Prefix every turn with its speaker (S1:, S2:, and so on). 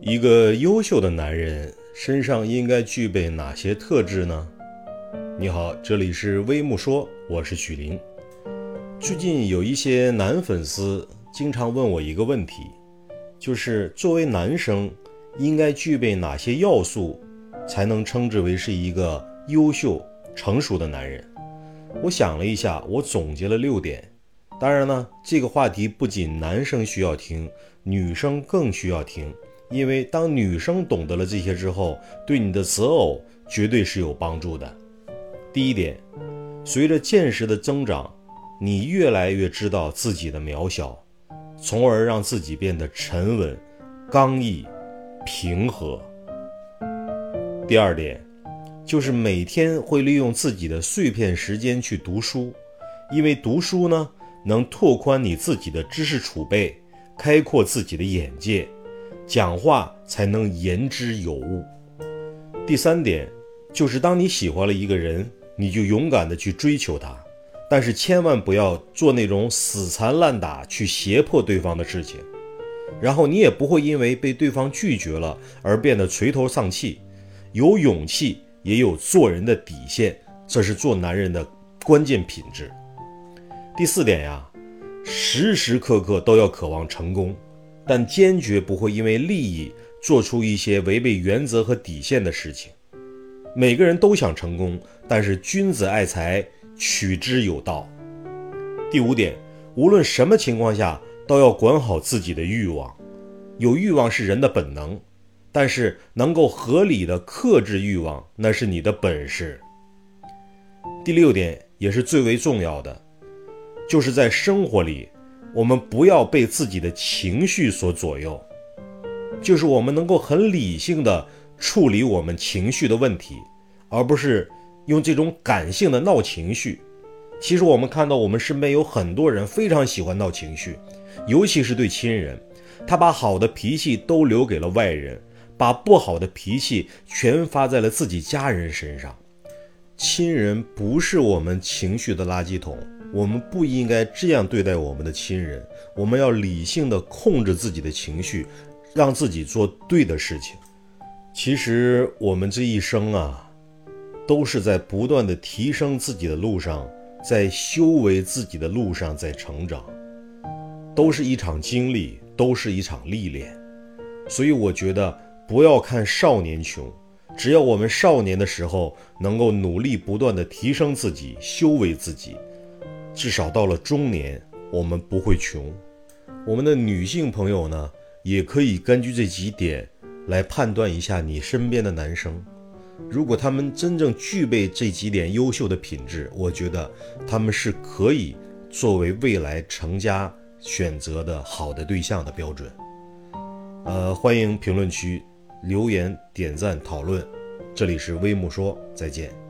S1: 一个优秀的男人身上应该具备哪些特质呢？你好，这里是微木说，我是许林。最近有一些男粉丝经常问我一个问题，就是作为男生应该具备哪些要素，才能称之为是一个优秀成熟的男人？我想了一下，我总结了六点。当然呢，这个话题不仅男生需要听，女生更需要听。因为当女生懂得了这些之后，对你的择偶绝对是有帮助的。第一点，随着见识的增长，你越来越知道自己的渺小，从而让自己变得沉稳、刚毅、平和。第二点，就是每天会利用自己的碎片时间去读书，因为读书呢，能拓宽你自己的知识储备，开阔自己的眼界。讲话才能言之有物。第三点就是，当你喜欢了一个人，你就勇敢的去追求他，但是千万不要做那种死缠烂打去胁迫对方的事情。然后你也不会因为被对方拒绝了而变得垂头丧气。有勇气，也有做人的底线，这是做男人的关键品质。第四点呀，时时刻刻都要渴望成功。但坚决不会因为利益做出一些违背原则和底线的事情。每个人都想成功，但是君子爱财，取之有道。第五点，无论什么情况下都要管好自己的欲望。有欲望是人的本能，但是能够合理的克制欲望，那是你的本事。第六点也是最为重要的，就是在生活里。我们不要被自己的情绪所左右，就是我们能够很理性的处理我们情绪的问题，而不是用这种感性的闹情绪。其实我们看到我们身边有很多人非常喜欢闹情绪，尤其是对亲人，他把好的脾气都留给了外人，把不好的脾气全发在了自己家人身上。亲人不是我们情绪的垃圾桶。我们不应该这样对待我们的亲人，我们要理性的控制自己的情绪，让自己做对的事情。其实我们这一生啊，都是在不断的提升自己的路上，在修为自己的路上在成长，都是一场经历，都是一场历练。所以我觉得不要看少年穷，只要我们少年的时候能够努力不断的提升自己，修为自己。至少到了中年，我们不会穷。我们的女性朋友呢，也可以根据这几点来判断一下你身边的男生。如果他们真正具备这几点优秀的品质，我觉得他们是可以作为未来成家选择的好的对象的标准。呃，欢迎评论区留言、点赞、讨论。这里是微木说，再见。